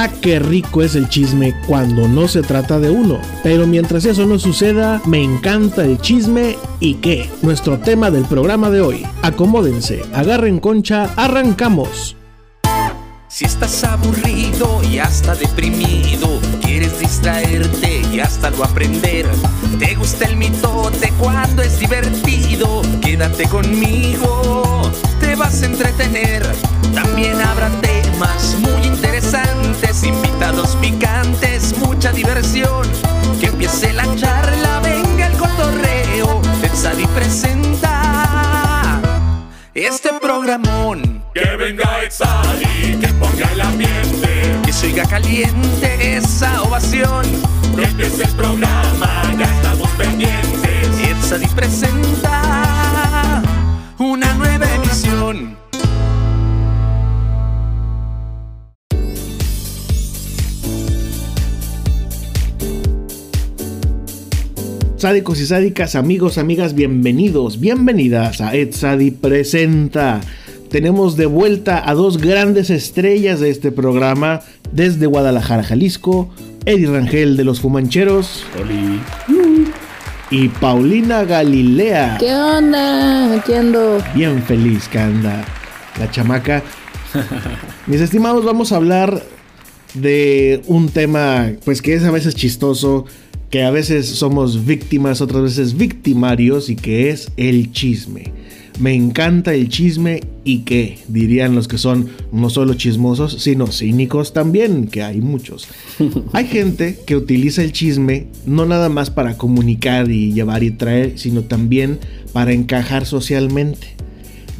Ah, qué rico es el chisme cuando no se trata de uno. Pero mientras eso no suceda, me encanta el chisme y qué. Nuestro tema del programa de hoy. Acomódense, agarren concha, arrancamos. Si estás aburrido y hasta deprimido, quieres distraerte y hasta lo aprender. Te gusta el mitote cuando es divertido, quédate conmigo, te vas a entretener. También habrá temas muy interesantes, invitados picantes, mucha diversión. Que empiece la charla, venga el cotorreo, Sadi presenta este programón. Que venga Exali, que ponga el ambiente. Que se oiga caliente esa ovación. Que empiece el programa, ya estamos pendientes. Exali presenta una nueva emisión. Sádicos y sádicas, amigos, amigas, bienvenidos, bienvenidas a Ed Sadi Presenta. Tenemos de vuelta a dos grandes estrellas de este programa desde Guadalajara, Jalisco, Eddie Rangel de los Fumancheros y Paulina Galilea. ¿Qué onda? Aquí ando. Bien feliz que anda la chamaca. Mis estimados, vamos a hablar de un tema pues que es a veces chistoso, que a veces somos víctimas, otras veces victimarios y que es el chisme. Me encanta el chisme y que dirían los que son no solo chismosos, sino cínicos también, que hay muchos. Hay gente que utiliza el chisme no nada más para comunicar y llevar y traer, sino también para encajar socialmente.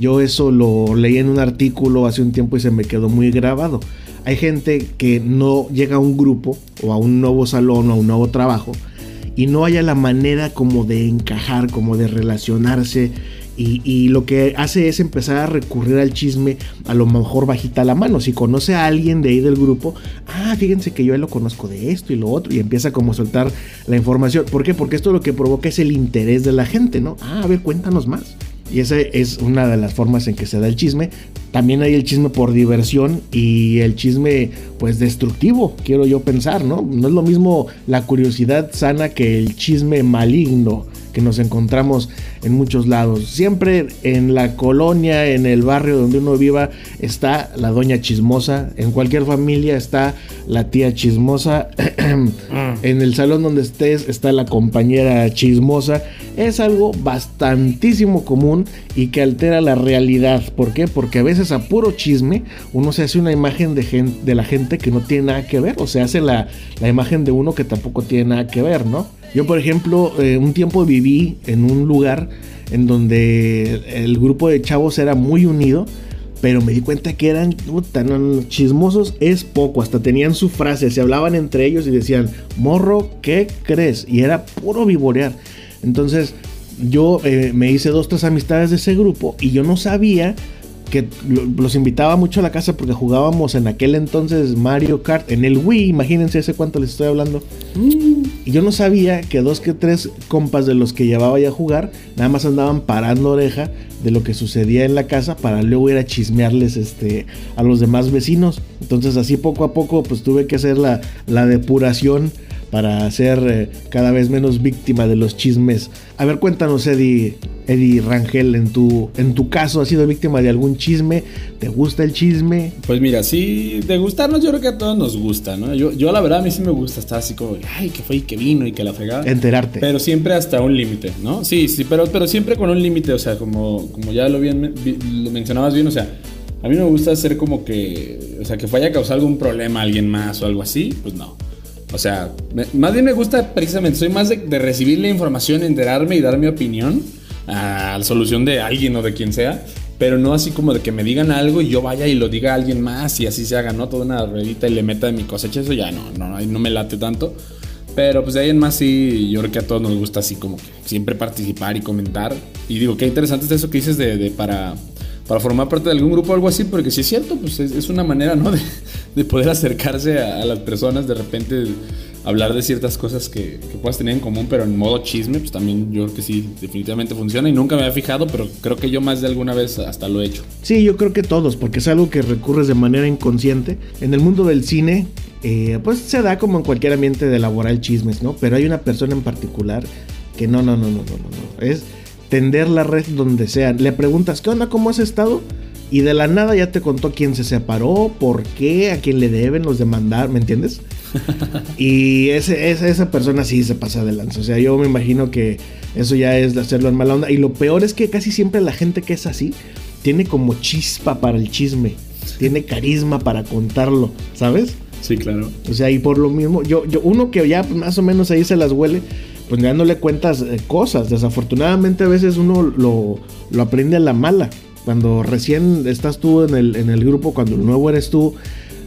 Yo eso lo leí en un artículo hace un tiempo y se me quedó muy grabado. Hay gente que no llega a un grupo o a un nuevo salón o a un nuevo trabajo y no haya la manera como de encajar, como de relacionarse. Y, lo que hace es empezar a recurrir al chisme, a lo mejor bajita la mano. Si conoce a alguien de ahí del grupo, ah, fíjense que yo lo conozco de esto y lo otro, y empieza como a soltar la información. ¿Por qué? Porque esto lo que provoca es el interés de la gente, ¿no? Ah, a ver, cuéntanos más. Y esa es una de las formas en que se da el chisme. También hay el chisme por diversión y el chisme pues destructivo, quiero yo pensar, ¿no? No es lo mismo la curiosidad sana que el chisme maligno que nos encontramos en muchos lados. Siempre en la colonia, en el barrio donde uno viva, está la doña chismosa. En cualquier familia está la tía chismosa. en el salón donde estés está la compañera chismosa. Es algo bastantísimo común y que altera la realidad. ¿Por qué? Porque a veces a puro chisme uno se hace una imagen de, gente, de la gente que no tiene nada que ver. O se hace la, la imagen de uno que tampoco tiene nada que ver, ¿no? Yo, por ejemplo, eh, un tiempo viví en un lugar en donde el grupo de chavos era muy unido, pero me di cuenta que eran tan chismosos, es poco, hasta tenían su frase, se hablaban entre ellos y decían, morro, ¿qué crees? Y era puro vivorear. Entonces, yo eh, me hice dos, tres amistades de ese grupo y yo no sabía que los invitaba mucho a la casa porque jugábamos en aquel entonces Mario Kart en el Wii, imagínense ese cuánto les estoy hablando. Y yo no sabía que dos que tres compas de los que llevaba ya a jugar, nada más andaban parando oreja de lo que sucedía en la casa para luego ir a chismearles este, a los demás vecinos. Entonces así poco a poco pues tuve que hacer la, la depuración para ser eh, cada vez menos víctima de los chismes. A ver, cuéntanos, Eddie, Eddie Rangel, en tu, en tu caso, ¿has sido víctima de algún chisme? ¿Te gusta el chisme? Pues mira, sí, de gustarnos yo creo que a todos nos gusta, ¿no? Yo, yo la verdad a mí sí me gusta estar así como, ay, que fue y que vino y que la fregaba. Enterarte. Pero siempre hasta un límite, ¿no? Sí, sí, pero, pero siempre con un límite, o sea, como, como ya lo, bien, lo mencionabas bien, o sea, a mí no me gusta hacer como que, o sea, que vaya a causar algún problema a alguien más o algo así, pues no. O sea, más bien me gusta precisamente, soy más de, recibir la información, enterarme y dar mi opinión a la solución de alguien o de quien sea, pero no así como de que me digan algo y yo vaya y lo diga a alguien más y así se haga, ¿no? Toda una ruedita y le meta de mi cosecha, eso ya no, no, no me late tanto. Pero pues de ahí en más sí, yo creo que a todos nos gusta así como que siempre participar y comentar. Y digo, qué interesante es eso que dices de, para, para formar parte de algún grupo o algo así, porque si es cierto, pues es, una manera, ¿no? De, de poder acercarse a, las personas de repente hablar de ciertas cosas que, que puedas tener en común, pero en modo chisme, pues también yo creo que sí, definitivamente funciona y nunca me había fijado, pero creo que yo más de alguna vez hasta lo he hecho. Sí, yo creo que todos, porque es algo que recurres de manera inconsciente. En el mundo del cine, eh, pues se da como en cualquier ambiente de elaborar chismes, ¿no? Pero hay una persona en particular que no, no, no, no, no, no, no. Es tender la red donde sea. Le preguntas, ¿qué onda? ¿Cómo has estado? Y de la nada ya te contó quién se separó, por qué, a quién le deben, los demandar, ¿me entiendes? y ese, esa persona sí se pasa de lanza. O sea, yo me imagino que eso ya es hacerlo en mala onda. Y lo peor es que casi siempre la gente que es así tiene como chispa para el chisme. Tiene carisma para contarlo, ¿sabes? Sí, claro. O sea, y por lo mismo, yo, yo uno que ya más o menos ahí se las huele, pues ya no le cuentas eh, cosas. Desafortunadamente a veces uno lo, lo aprende a la mala. Cuando recién estás tú en el, en el grupo, cuando el nuevo eres tú,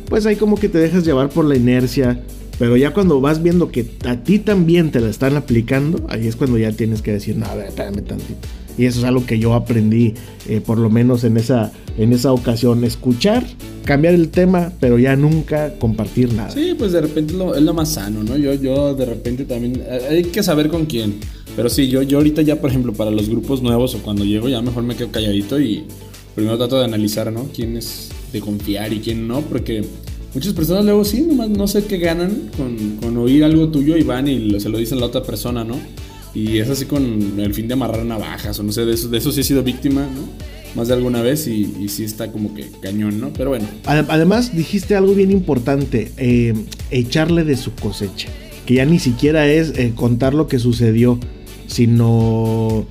pues ahí como que te dejas llevar por la inercia. Pero ya cuando vas viendo que a ti también te la están aplicando, ahí es cuando ya tienes que decir, no, a ver, espérame tantito. Y eso es algo que yo aprendí, eh, por lo menos en esa, en esa ocasión. Escuchar, cambiar el tema, pero ya nunca compartir nada. Sí, pues de repente lo- es lo más sano, ¿no? Yo, yo de repente también. eh, Hay que saber con quién. Pero sí, yo, yo ahorita ya, por ejemplo, para los grupos nuevos o cuando llego, ya mejor me quedo calladito y primero trato de analizar, ¿no? Quién es de confiar y quién no, porque muchas personas luego sí, nomás no sé qué ganan con, con oír algo tuyo y van y lo- se lo dicen a la otra persona, ¿no? Y es así con el fin de amarrar navajas o no sé, de eso, de eso sí he sido víctima, ¿no? Más de alguna vez y, sí está como que cañón, ¿no? Pero bueno. Ade- Además, dijiste algo bien importante, eh, echarle de su cosecha. Que ya ni siquiera es eh, contar lo que sucedió, sino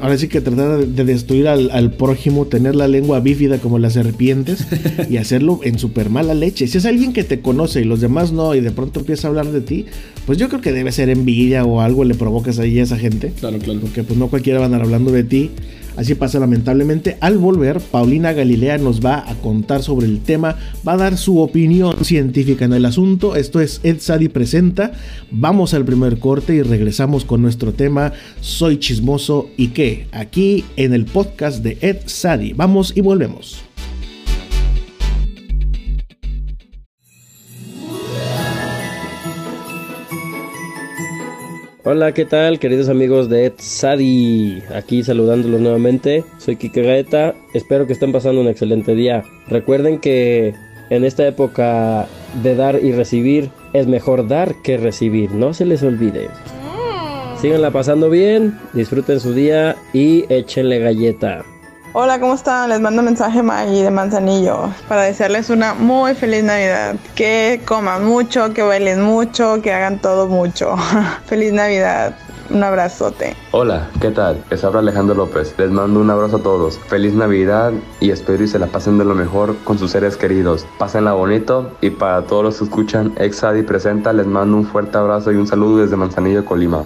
ahora sí que tratar de- de destruir al, al prójimo, tener la lengua bífida como las serpientes y hacerlo en súper mala leche. Si es alguien que te conoce y los demás no, y de pronto empieza a hablar de ti, pues yo creo que debe ser envidia o algo le provocas ahí a esa gente. Claro, claro. Porque pues no cualquiera van a andar hablando de ti. Así pasa lamentablemente. Al volver, Paulina Galilea nos va a contar sobre el tema, va a dar su opinión científica en el asunto. Esto es Ed Sadi Presenta. Vamos al primer corte y regresamos con nuestro tema Soy chismoso y qué, aquí en el podcast de Ed Sadi. Vamos y volvemos. Hola, ¿qué tal, queridos amigos de Sadi? Aquí saludándolos nuevamente. Soy Kike Gaeta. Espero que estén pasando un excelente día. Recuerden que en esta época de dar y recibir es mejor dar que recibir. No se les olvide. Síganla pasando bien, disfruten su día y échenle galleta. Hola, ¿cómo están? Les mando un mensaje Maggie de Manzanillo para desearles una muy feliz Navidad. Que coman mucho, que bailen mucho, que hagan todo mucho. feliz Navidad. Un abrazote. Hola, ¿qué tal? Les habla Alejandro López. Les mando un abrazo a todos. Feliz Navidad y espero y se la pasen de lo mejor con sus seres queridos. Pásenla bonito y para todos los que escuchan, Exadi presenta, les mando un fuerte abrazo y un saludo desde Manzanillo, Colima.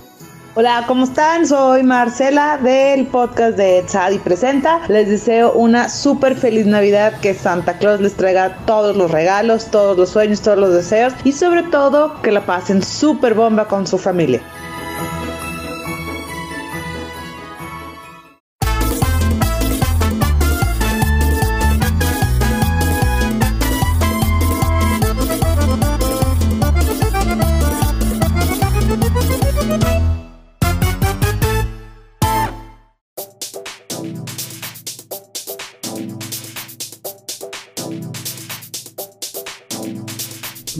Hola, ¿cómo están? Soy Marcela del podcast de Sadi Presenta. Les deseo una súper feliz Navidad, que Santa Claus les traiga todos los regalos, todos los sueños, todos los deseos y sobre todo que la pasen súper bomba con su familia.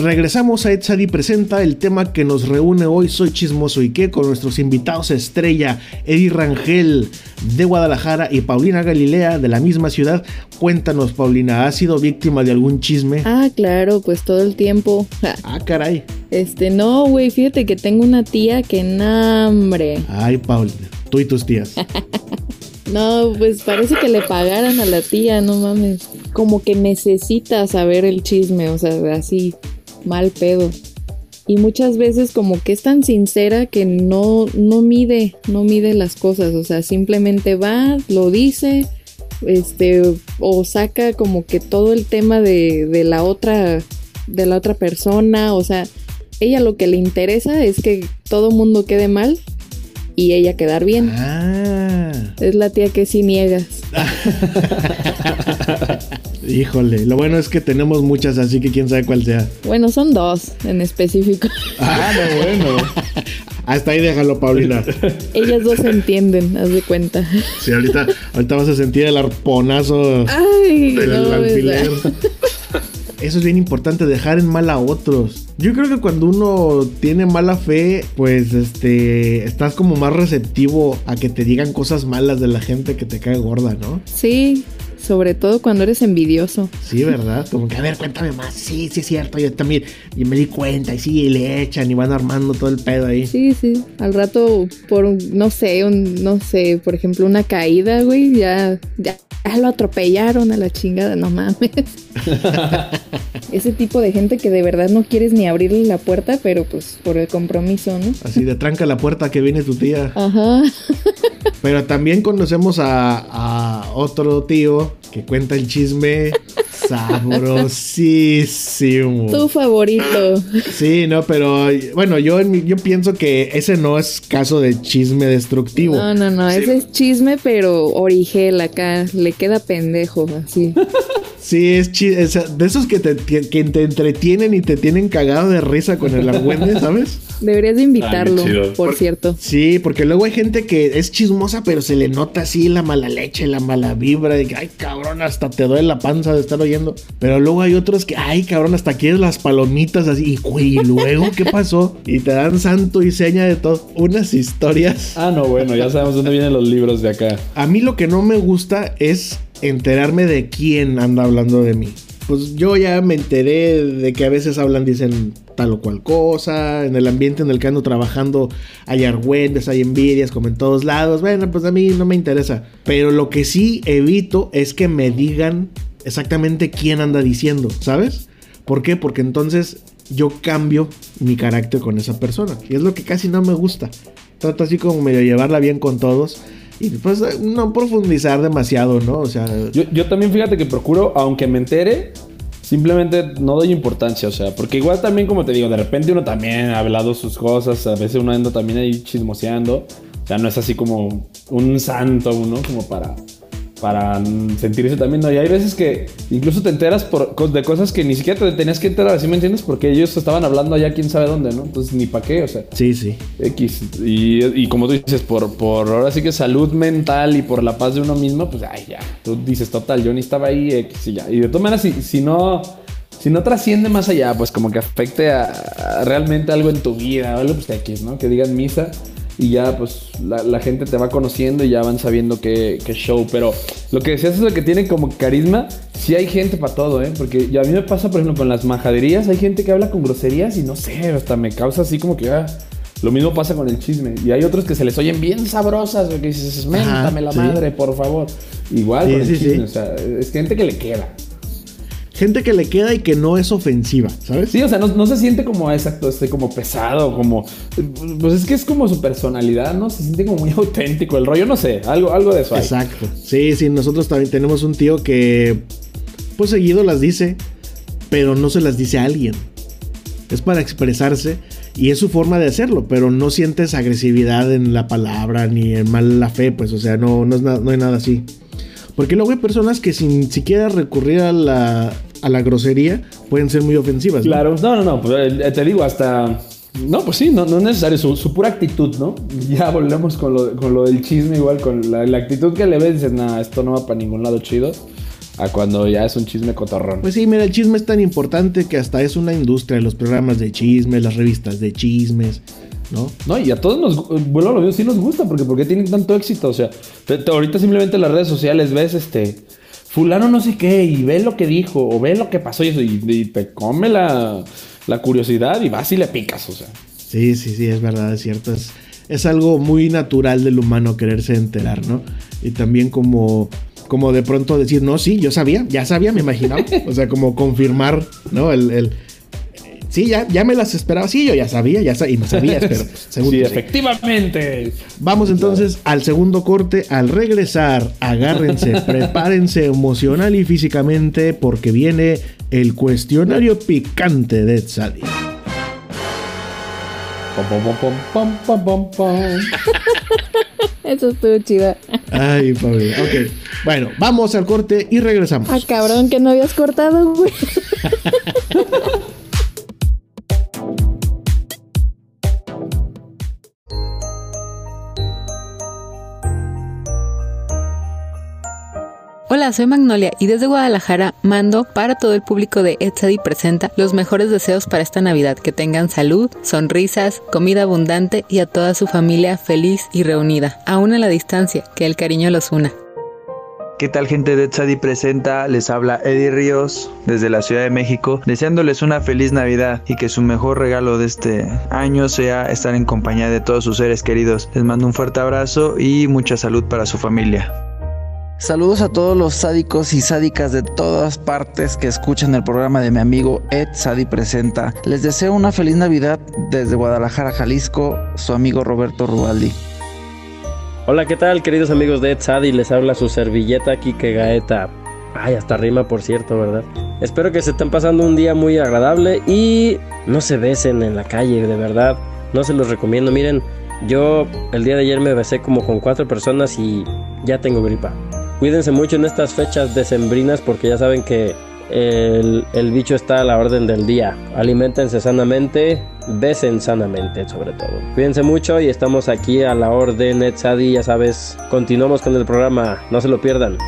Regresamos a Edsadi Presenta, el tema que nos reúne hoy, Soy Chismoso y qué, con nuestros invitados estrella, Eddie Rangel de Guadalajara y Paulina Galilea de la misma ciudad. Cuéntanos, Paulina, ¿has sido víctima de algún chisme? Ah, claro, pues todo el tiempo. Ja, Ah, caray. Este, no, güey, fíjate que tengo una tía que hambre. Ay, Paulina, tú y tus tías. No, pues parece que le pagaran a la tía, no mames. Como que necesita saber el chisme, o sea, así, mal pedo. Y muchas veces como que es tan sincera que no, no mide, no mide las cosas, o sea, simplemente va, lo dice, este, o saca como que todo el tema de, de la otra, de la otra persona, o sea, ella lo que le interesa es que todo mundo quede mal y ella quedar bien. Ah. Es la tía que sí niegas. Híjole, lo bueno es que tenemos muchas, así que quién sabe cuál sea. Bueno, son dos en específico. Ah, no, bueno. Hasta ahí déjalo, Paulina. Ellas dos se entienden, haz de cuenta. Sí, ahorita, ahorita vas a sentir el arponazo Ay, del no, alfiler. Eso es bien importante, dejar en mal a otros. Yo creo que cuando uno tiene mala fe, pues este, estás como más receptivo a que te digan cosas malas de la gente que te cae gorda, ¿no? Sí, sobre todo cuando eres envidioso. Sí, ¿verdad? Como que, a ver, cuéntame más. Sí, sí es cierto, yo también y me di cuenta y sí, y le echan y van armando todo el pedo ahí. Sí, sí. Al rato, por, un- no sé, un, no sé, por ejemplo, una caída, güey, ya, ya, ya lo atropellaron a la chingada, no mames. Ese tipo de gente que de verdad no quieres ni abrirle la puerta, pero pues por el compromiso, ¿no? Así de tranca la puerta que viene tu tía. Ajá. Pero también conocemos a, a otro tío que cuenta el chisme sabrosísimo. Tu favorito. Sí, no, pero bueno, yo, en mi- yo pienso que ese no es caso de chisme destructivo. No, no, no, ese es chisme, pero origel acá, le queda pendejo, así. Sí, es chi- es de esos que te, que, que te entretienen y te tienen cagado de risa con el argüende, ¿sabes? Deberías de invitarlo, Ah, chido. por cierto. Sí, porque luego hay gente que es chismosa, pero se le nota así la mala leche, la mala vibra, de que, ay, cabrón, hasta te duele la panza de estar oyendo. Pero luego hay otros que, ay, cabrón, hasta quieres las palomitas así, y, güey, ¿y luego qué pasó? Y te dan santo y seña de todo. Unas historias. Ah, no, bueno, ya sabemos dónde vienen los libros de acá. A mí lo que no me gusta es enterarme de quién anda hablando de mí. Pues yo ya me enteré de que a veces hablan, dicen tal o cual cosa. En el ambiente en el que ando trabajando hay argüendes, hay envidias, como en todos lados. Bueno, pues a mí no me interesa. Pero lo que sí evito es que me digan exactamente quién anda diciendo, ¿sabes? ¿Por qué? Porque entonces yo cambio mi carácter con esa persona. Y es lo que casi no me gusta. Trato así como medio llevarla bien con todos. Y pues no profundizar demasiado, ¿no? O sea, Yo, yo también fíjate que procuro, aunque me entere, simplemente no doy importancia, o sea, porque igual también, como te digo, de repente uno también ha hablado sus cosas, a veces uno anda también ahí chismoseando, o sea, no es así como un santo uno, como para, para sentirse también, ¿no? Y hay veces que incluso te enteras por, de cosas que ni siquiera te tenías que enterar, ¿sí me entiendes? Porque ellos estaban hablando allá quién sabe dónde, ¿no? Entonces, ni para qué, o sea. sí, sí. X. Y, y como tú dices, por, por ahora sí que salud mental y por la paz de uno mismo, pues ay, ya. Tú dices, total, yo ni estaba ahí, X y ya. Y de todas maneras, si, si no. Si no trasciende más allá, pues como que afecte a, a realmente algo en tu vida, o algo pues X, ¿no? Que digan misa y ya pues la, la gente te va conociendo y ya van sabiendo qué, qué show. Pero lo que decías es lo que tiene como carisma, sí hay gente para todo, ¿eh? Porque ya a mí me pasa, por ejemplo, con las majaderías, hay gente que habla con groserías y no sé, hasta me causa así como que... ah, lo mismo pasa con el chisme. Y hay otros que se les oyen bien sabrosas, que dices, méntame la sí. madre, por favor. Igual Sí, con el sí, chisme, o sea, es gente que le queda. Gente que le queda y que no es ofensiva, ¿sabes? Sí, o sea, no, no se siente como exacto, este, como pesado, como. Pues es que es como su personalidad, ¿no? Se siente como muy auténtico el rollo, no sé, algo, algo de eso hay. Exacto. Sí, sí, nosotros también tenemos un tío que, pues seguido las dice, pero no se las dice a alguien. Es para expresarse y es su forma de hacerlo, pero no sientes agresividad en la palabra ni en mala fe, pues, o sea, no, no, es no hay nada así. Porque luego hay personas que sin siquiera recurrir a la, a la grosería pueden ser muy ofensivas. Claro, no, no, no, pues eh, te digo, hasta. No, pues sí, no, no es necesario, su, su pura actitud, ¿no? Ya volvemos con lo, con lo del chisme, igual, con la, la actitud que le ves, dices, nah, esto no va para ningún lado chido. A cuando ya es un chisme cotorrón. Pues sí, mira, el chisme es tan importante que hasta es una industria, los programas de chismes, las revistas de chismes, ¿no? No, y a todos nos, vuelvo a lo mismo, sí nos gusta, porque ¿por qué tienen tanto éxito? O sea, te- te- ahorita simplemente en las redes sociales ves este, fulano no sé qué, y ve lo que dijo, o ve lo que pasó, y, eso, y, te come la, la curiosidad y vas y le picas, o sea. Sí, sí, sí, es verdad, es cierto. Es, algo muy natural del humano quererse enterar, ¿no? Y también como, como de pronto decir, no, sí, yo sabía, ya sabía, me imaginaba. o sea, como confirmar, ¿no? El- sí, ya, ya me las esperaba. Sí, yo ya sabía, ya sabía, y no sabías, pero según sí, efectivamente. Vamos entonces al segundo corte. Al regresar, agárrense, prepárense emocional y físicamente porque viene el cuestionario picante de Tzadi. Pom, pom, pom, pom, pom, pom, pom. Eso estuvo chido. Ay, Paulina. Ok. Bueno, vamos al corte y regresamos. Ah, cabrón, que no habías cortado, güey. Hola, soy Magnolia y desde Guadalajara mando para todo el público de Etsadi Presenta los mejores deseos para esta Navidad. Que tengan salud, sonrisas, comida abundante y a toda su familia feliz y reunida, aún a la distancia, que el cariño los una. ¿Qué tal gente de Etsadi Presenta? Les habla Eddie Ríos desde la Ciudad de México, deseándoles una feliz Navidad y que su mejor regalo de este año sea estar en compañía de todos sus seres queridos. Les mando un fuerte abrazo y mucha salud para su familia. Saludos a todos los sádicos y sádicas de todas partes que escuchan el programa de mi amigo Ed Sadi Presenta. Les deseo una feliz Navidad desde Guadalajara, Jalisco, su amigo Roberto Rubaldi. Hola, ¿qué tal, queridos amigos de Ed Sadi? Les habla su servilleta Kike Gaeta. Ay, hasta rima, por cierto, ¿verdad? Espero que se estén pasando un día muy agradable y no se besen en la calle, de verdad. No se los recomiendo. Miren, yo el día de ayer me besé como con cuatro personas y ya tengo gripa. Cuídense mucho en estas fechas decembrinas porque ya saben que el, bicho está a la orden del día. Aliméntense sanamente, besen sanamente sobre todo. Cuídense mucho y estamos aquí a la orden Etsadi, ya sabes. Continuamos con el programa, no se lo pierdan.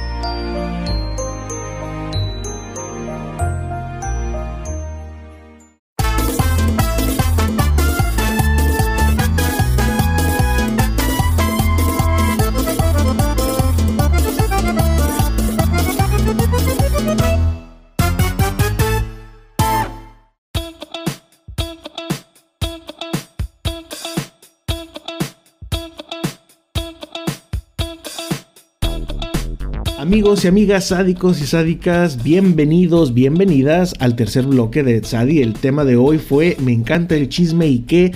Amigas sádicos y sádicas, bienvenidos, bienvenidas al tercer bloque de Sadi. El tema de hoy fue Me encanta el chisme y qué.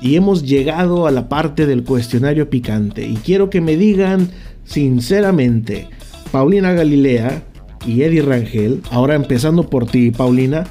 Y hemos llegado a la parte del cuestionario picante. Y quiero que me digan sinceramente, Paulina Galilea y Eddie Rangel, ahora empezando por ti, Paulina,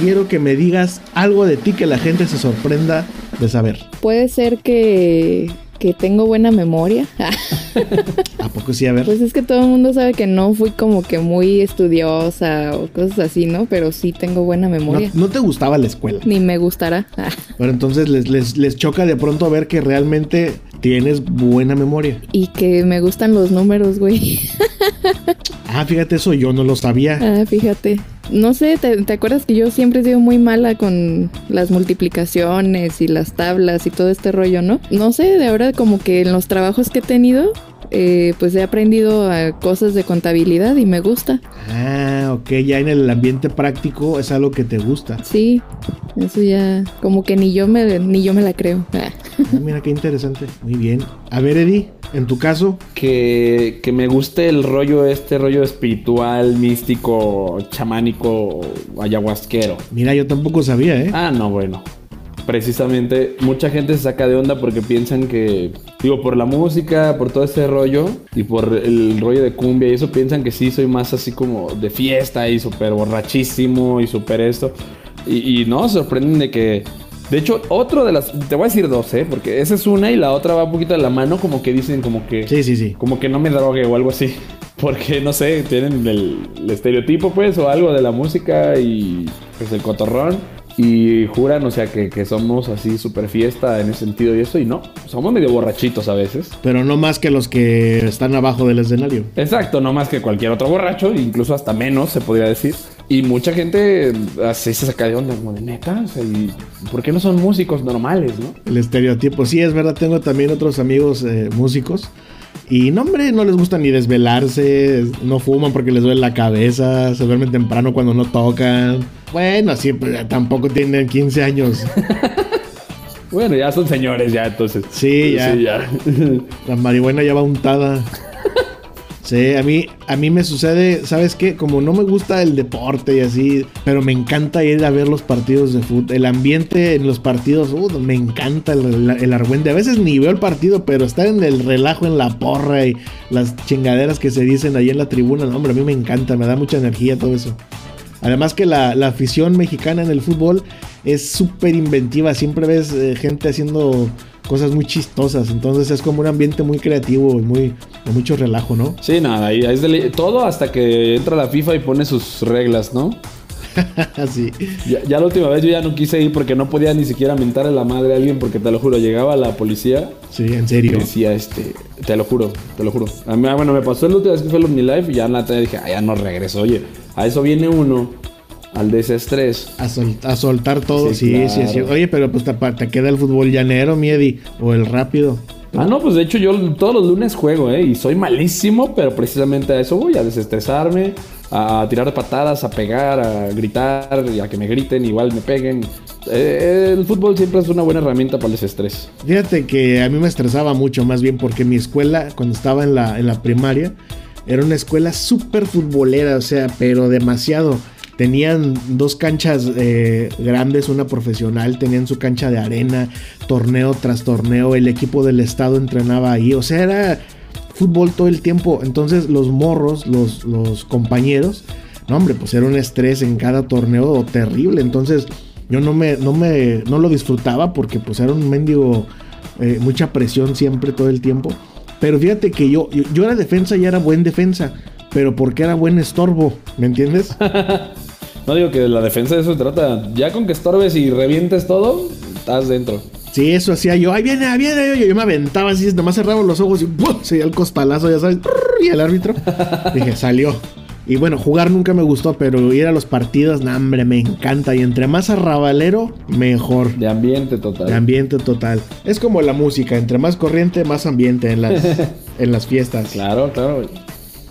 quiero que me digas algo de ti que la gente se sorprenda de saber. Puede ser que, que tengo buena memoria. ¿A poco sí? A ver. Pues es que todo el mundo sabe que no fui como que muy estudiosa o cosas así, ¿no? Pero sí tengo buena memoria. No, no te gustaba la escuela. Ni me gustará. Pero entonces les, les, les choca de pronto ver que realmente tienes buena memoria. y que me gustan los números, güey. Ah, fíjate, eso yo no lo sabía. Ah, fíjate. No sé, ¿te, acuerdas que yo siempre he sido muy mala con las multiplicaciones y las tablas y todo este rollo, ¿no? No sé, de ahora como que en los trabajos que he tenido, eh, pues he aprendido a cosas de contabilidad y me gusta. Ah, ok, ya en el ambiente práctico es algo que te gusta. Sí, eso ya como que ni yo me, ni yo me la creo. Ah. Ah, mira qué interesante. Muy bien. A ver, Eddie, en tu caso. Que, que me guste el rollo, este rollo espiritual, místico, chamánico, ayahuasquero. Mira, yo tampoco sabía, ¿eh? Ah, no, bueno. Precisamente, mucha gente se saca de onda porque piensan que, digo, por la música, por todo ese rollo y por el rollo de cumbia y eso, piensan que sí soy más así como de fiesta y súper borrachísimo y súper esto. Y, y no, sorprenden de que. De hecho, otro de las. Te voy a decir dos, ¿eh? Porque esa es una y la otra va un poquito de la mano, como que dicen, como que. Sí, sí, sí. Como que no me drogue o algo así. Porque, no sé, tienen el, el estereotipo, pues, o algo de la música y pues el cotorrón. Y juran, o sea, que, que somos así súper fiesta en ese sentido y eso. Y no, somos medio borrachitos a veces. Pero no más que los que están abajo del escenario. Exacto, no más que cualquier otro borracho, incluso hasta menos se podría decir. Y mucha gente así se saca de onda, como de neta, o sea, ¿y ¿por qué no son músicos normales, no? El estereotipo. Sí, es verdad, tengo también otros amigos eh, músicos. Y no, hombre, no les gusta ni desvelarse, no fuman porque les duele la cabeza, se duermen temprano cuando no tocan. Bueno, así pues, tampoco tienen 15 años. Bueno, ya son señores ya, entonces. Sí, ya. Sí, ya. La marihuana ya va untada. Sí, a mí, a mí me sucede, ¿sabes qué? Como no me gusta el deporte y así, pero me encanta ir a ver los partidos de fútbol. El ambiente en los partidos, uh, me encanta el, el argüente. A veces ni veo el partido, pero estar en el relajo, en la porra y las chingaderas que se dicen ahí en la tribuna, hombre, a mí me encanta, me da mucha energía todo eso. Además que la, la afición mexicana en el fútbol es súper inventiva. Siempre ves eh, gente haciendo cosas muy chistosas. Entonces es como un ambiente muy creativo y muy de mucho relajo, ¿no? Sí, nada, y es de- todo hasta que entra la FIFA y pone sus reglas, ¿no? sí. Ya, ya la última vez yo ya no quise ir porque no podía ni siquiera mentarle la madre a alguien porque te lo juro, llegaba la policía. Sí, en serio. Y decía, este, te lo juro, te lo juro. A mí, ah, bueno, me pasó la última vez que fue el OmniLife y ya en la tarde dije, ah, ya no regreso. Oye, a eso viene uno, al desestrés. A, sol- a soltar todo, Sí, sí, sí. Oye, pero pues te, te queda el fútbol llanero, Miedi, o el rápido. Ah, no, pues de hecho yo todos los lunes juego, ¿eh? Y soy malísimo, pero precisamente a eso voy, a desestresarme, a tirar patadas, a pegar, a gritar, y a que me griten, igual me peguen. Eh, el fútbol siempre es una buena herramienta para el desestrés. Fíjate que a mí me estresaba mucho, más bien porque mi escuela, cuando estaba en la, en la primaria, era una escuela súper futbolera, o sea, pero demasiado. Tenían dos canchas eh, grandes, una profesional, tenían su cancha de arena, torneo tras torneo, el equipo del estado entrenaba ahí, o sea, era fútbol todo el tiempo. Entonces los morros, los, los compañeros, no hombre, pues era un estrés en cada torneo terrible. Entonces yo no me, no me, no lo disfrutaba porque pues era un mendigo, eh, mucha presión siempre todo el tiempo. Pero fíjate que yo, yo, yo era defensa y era buen defensa, pero porque era buen estorbo, ¿me entiendes? No digo que la defensa de eso se trata. Ya con que estorbes y revientes todo, estás dentro. Sí, eso hacía yo. Ahí viene, ahí viene. Yo, yo me aventaba así, nomás cerraba los ojos y ¡pum! se dio el costalazo, ya sabes. Y el árbitro. Dije, salió. Y bueno, jugar nunca me gustó, pero ir a los partidos, nah, hombre, me encanta. Y entre más arrabalero, mejor. De ambiente total. De ambiente total. Es como la música, entre más corriente, más ambiente en las, en las fiestas. Claro, claro.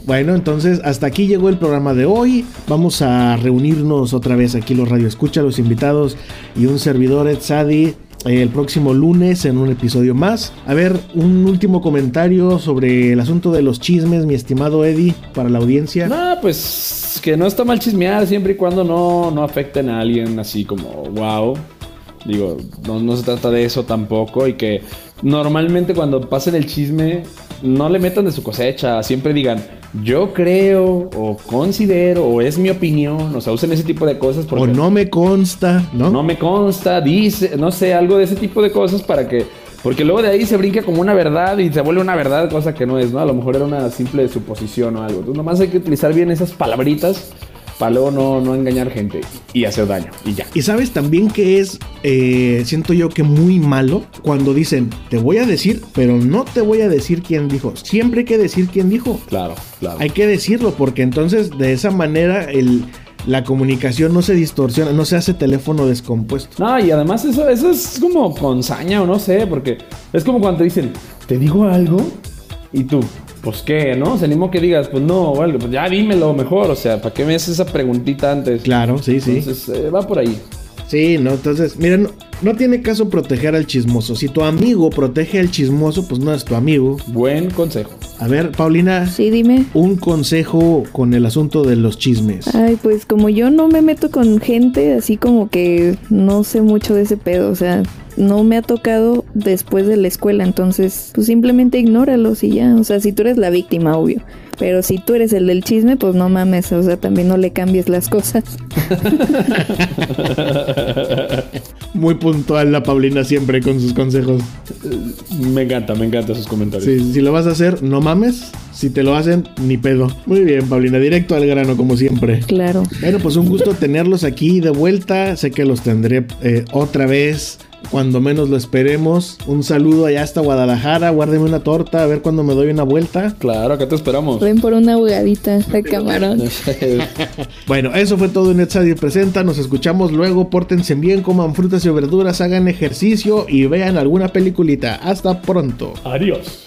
Bueno, entonces hasta aquí llegó el programa de hoy. Vamos a reunirnos otra vez aquí los Radio Escucha, los invitados y un servidor Ed Sadi eh, el próximo lunes en un episodio más. A ver, un último comentario sobre el asunto de los chismes, mi estimado Eddie, para la audiencia. No, pues que no está mal chismear siempre y cuando no, no afecten a alguien así como wow. Digo, no, no se trata de eso tampoco y que normalmente cuando pasen el chisme no le metan de su cosecha, siempre digan yo creo o considero o es mi opinión, o sea, usen ese tipo de cosas porque O no me consta, ¿no? no me consta, dice, no sé, algo de ese tipo de cosas para que. Porque luego de ahí se brinca como una verdad y se vuelve una verdad, cosa que no es, ¿no? A lo mejor era una simple suposición o algo. Entonces, nomás hay que utilizar bien esas palabritas para luego no, no engañar gente y hacer daño. Y ya. Y sabes también que es, eh, siento yo que muy malo cuando dicen, te voy a decir, pero no te voy a decir quién dijo. Siempre hay que decir quién dijo. Claro, claro. Hay que decirlo porque entonces de esa manera el, la comunicación no se distorsiona, no se hace teléfono descompuesto. No, y además eso, eso es como con saña o no sé, porque es como cuando te dicen, te digo algo y tú, pues qué, ¿no? Ni modo que digas, pues no, o algo, pues ya dímelo mejor, o sea, ¿para qué me haces esa preguntita antes? Claro, sí, sí. Entonces, eh, va por ahí. Sí, no, entonces, miren, no, no tiene caso proteger al chismoso. Si tu amigo protege al chismoso, pues no es tu amigo. Buen consejo. A ver, Paulina. Sí, dime. Un consejo con el asunto de los chismes. Ay, pues como yo no me meto con gente, así como que no sé mucho de ese pedo, o sea, no me ha tocado después de la escuela, entonces pues simplemente ignóralos y ya, o sea, si tú eres la víctima, obvio, pero si tú eres el del chisme, pues no mames, o sea, también no le cambies las cosas. Muy puntual la Paulina siempre con sus consejos. Me encanta, me encantan sus comentarios. Sí, si lo vas a hacer, no mames. Si te lo hacen, ni pedo. Muy bien, Paulina, directo al grano, como siempre. Claro. Bueno, pues un gusto tenerlos aquí de vuelta. Sé que los tendré eh, otra vez. Cuando menos lo esperemos. Un saludo allá hasta Guadalajara. Guárdeme una torta. A ver cuando me doy una vuelta. Claro, acá te esperamos. Ven por una abogadita de camarón. Bueno, eso fue todo en Etsadio Presenta. Nos escuchamos luego. Pórtense bien, coman frutas y verduras, hagan ejercicio y vean alguna peliculita. Hasta pronto. Adiós.